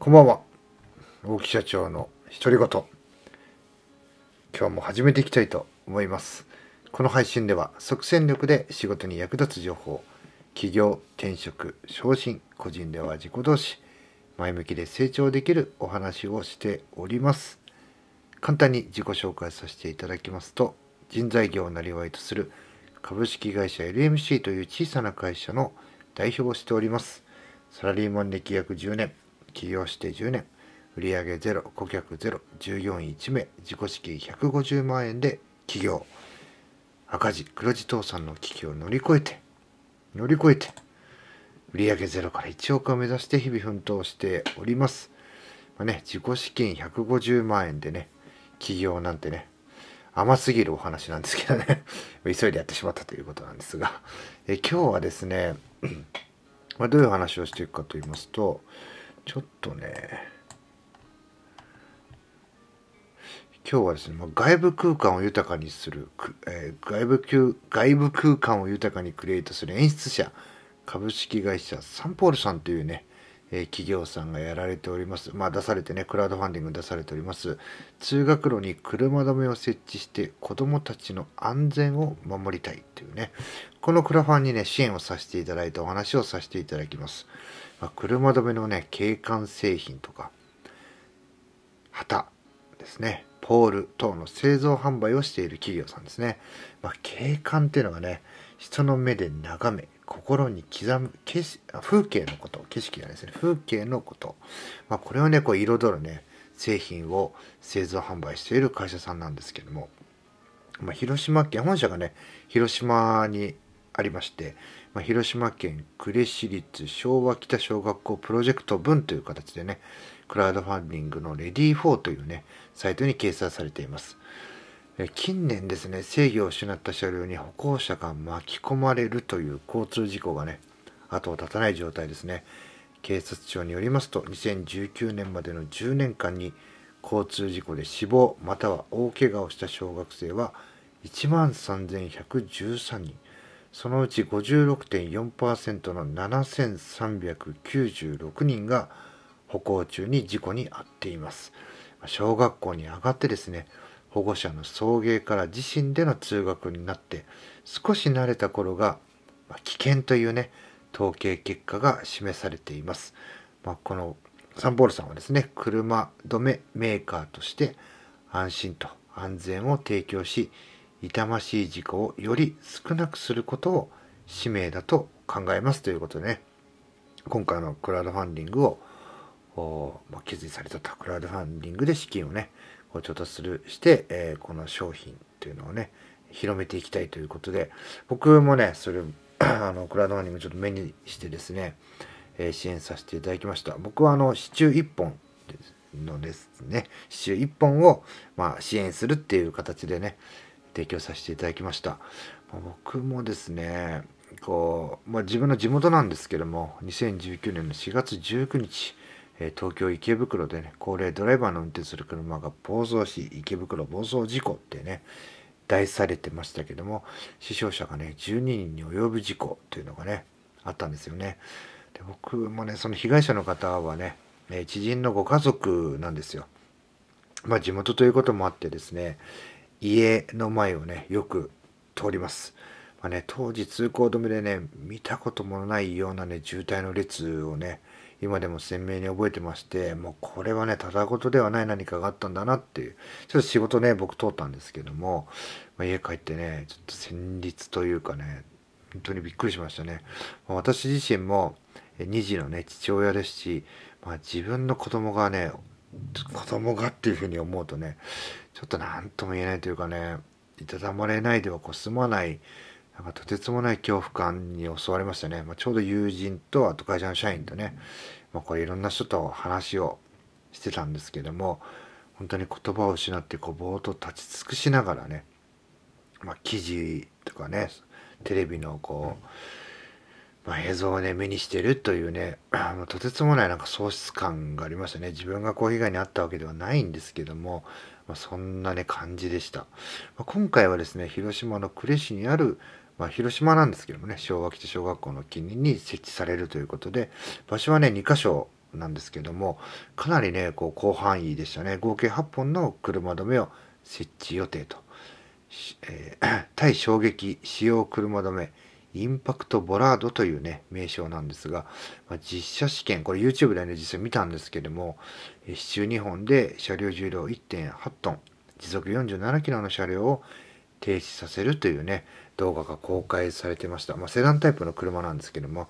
こんばんは。大木社長の独り言。今日も始めていきたいと思います。この配信では即戦力で仕事に役立つ情報、起業、転職、昇進、個人では自己同士、前向きで成長できるお話をしております。簡単に自己紹介させていただきますと、人材業をなりわいとする株式会社 LMC という小さな会社の代表をしております。サラリーマン歴約10年、起業して10年、売上ゼロ、顧客ゼロ、従業員1名、自己資金150万円で起業。赤字、黒字倒産の危機を乗り越えて、乗り越えて、売上ゼロから1億を目指して日々奮闘しております。まあね、自己資金150万円でね、起業なんてね、甘すぎるお話なんですけどね、急いでやってしまったということなんですが、え今日はですね、まあ、どういう話をしていくかと言いますと、ちょっとね、今日はですね、ま、外部空間を豊かにする、えー外部空外部空間を豊かにクリエイトする演出者、株式会社サンポールさんというね、えー企業さんがやられております。まあ出されてね、クラウドファンディング出されております。通学路に車止めを設置して子供たちの安全を守りたいっていうね、このクラファンにね、支援をさせていただいたお話をさせていただきます。まあ、車止めのね、景観製品とか、旗ですね、ポール等の製造販売をしている企業さんですね。まあ、景観っていうのがね、人の目で眺め、心に刻む景色風景のこと、景色がですね、風景のこと。まあ、これをね、こう彩るね、製品を製造販売している会社さんなんですけども、まあ、広島県、本社がね、広島にありまして、まあ、広島県呉市立昭和北小学校プロジェクト分という形でね、クラウドファンディングのレディー4というね、サイトに掲載されています。近年ですね、制御を失った車両に歩行者が巻き込まれるという交通事故がね、後を絶たない状態ですね。警察庁によりますと、2019年までの10年間に交通事故で死亡または大怪我をした小学生は1万3113人。そのうち56.4%の7396人が歩行中に事故に遭っています。小学校に上がってですね、保護者の送迎から自身での通学になって少し慣れた頃が危険というね統計結果が示されています、まあ、このサンポールさんはですね車止めメーカーとして安心と安全を提供し痛ましい事故をより少なくすることを使命だと考えますということでね。今回のクラウドファンディングをまあ、決意されたとクラウドファンディングで資金をねこう調達するして、えーこの商品というのをね広めていきたいということで僕もねそれ あのクラウドファンディングちょっと目にしてですね、えー支援させていただきました。僕はあの支柱1本のですね。支柱1本を、まあ、支援するっていう形でね提供させていただきました、僕もですねこう、まあ、自分の地元なんですけども2019年の4月19日え東京池袋でね高齢ドライバーの運転する車が暴走し池袋暴走事故ってね題されてましたけども死傷者がね12人に及ぶ事故というのがねあったんですよね。で僕もねその被害者の方はね知人のご家族なんですよ。まあ地元ということもあってですね家の前をねよく通ります。まあね、当時通行止めでね見たこともないようなね渋滞の列をね今でも鮮明に覚えてましてもうこれはねただ事ではない何かがあったんだなっていうちょっと仕事ね僕通ったんですけども、まあ、家帰ってねちょっと戦慄というかね本当にびっくりしましたね、まあ私自身も2児のね父親ですし、まあ、自分の子供がね子供がっていうふうに思うとねちょっと何とも言えないというかねいたたまれないではこう済まないなんかとてつもない恐怖感に襲われましたね。まあ、ちょうど友人と、あと会社の社員とね、まあ、これいろんな人と話をしてたんですけども、本当に言葉を失ってこうぼーっと立ち尽くしながらね、まあ、記事とかね、テレビのこう、まあ、映像をね、目にしてるというね、まあとてつもないなんか喪失感がありましたね。自分がこう被害に遭ったわけではないんですけども、まあ、そんなね、感じでした。まあ、今回はですね、広島の呉市にある、まあ、広島なんですけどもね、昭和北小学校の近隣に設置されるということで、場所はね、2箇所なんですけどもかなりねこう広範囲でしたね合計8本の車止めを設置予定と、えー、対衝撃使用車止めインパクトボラードというね名称なんですが、まあ、実写試験これ YouTube でね実際見たんですけども支柱2本で車両重量1.8トン時速47キロの車両を停止させるというね動画が公開されてました、まあ、セダンタイプの車なんですけども、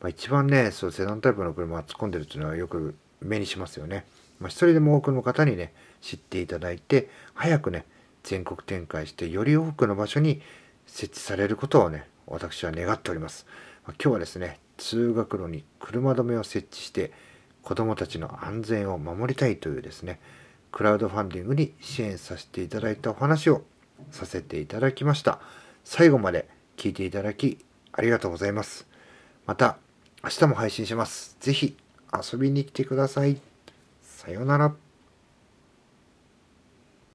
まあ、一番ねそうセダンタイプの車が突っ込んでるっていうのはよく目にしますよね、まあ、一人でも多くの方にね知っていただいて早くね全国展開してより多くの場所に設置されることをね私は願っております、ま、今日はですね通学路に車止めを設置して子どもたちの安全を守りたいというですねクラウドファンディングに支援させていただいたお話をさせていただきました。最後まで聞いていただきありがとうございます。また明日も配信します。是非遊びに来てください。さようなら。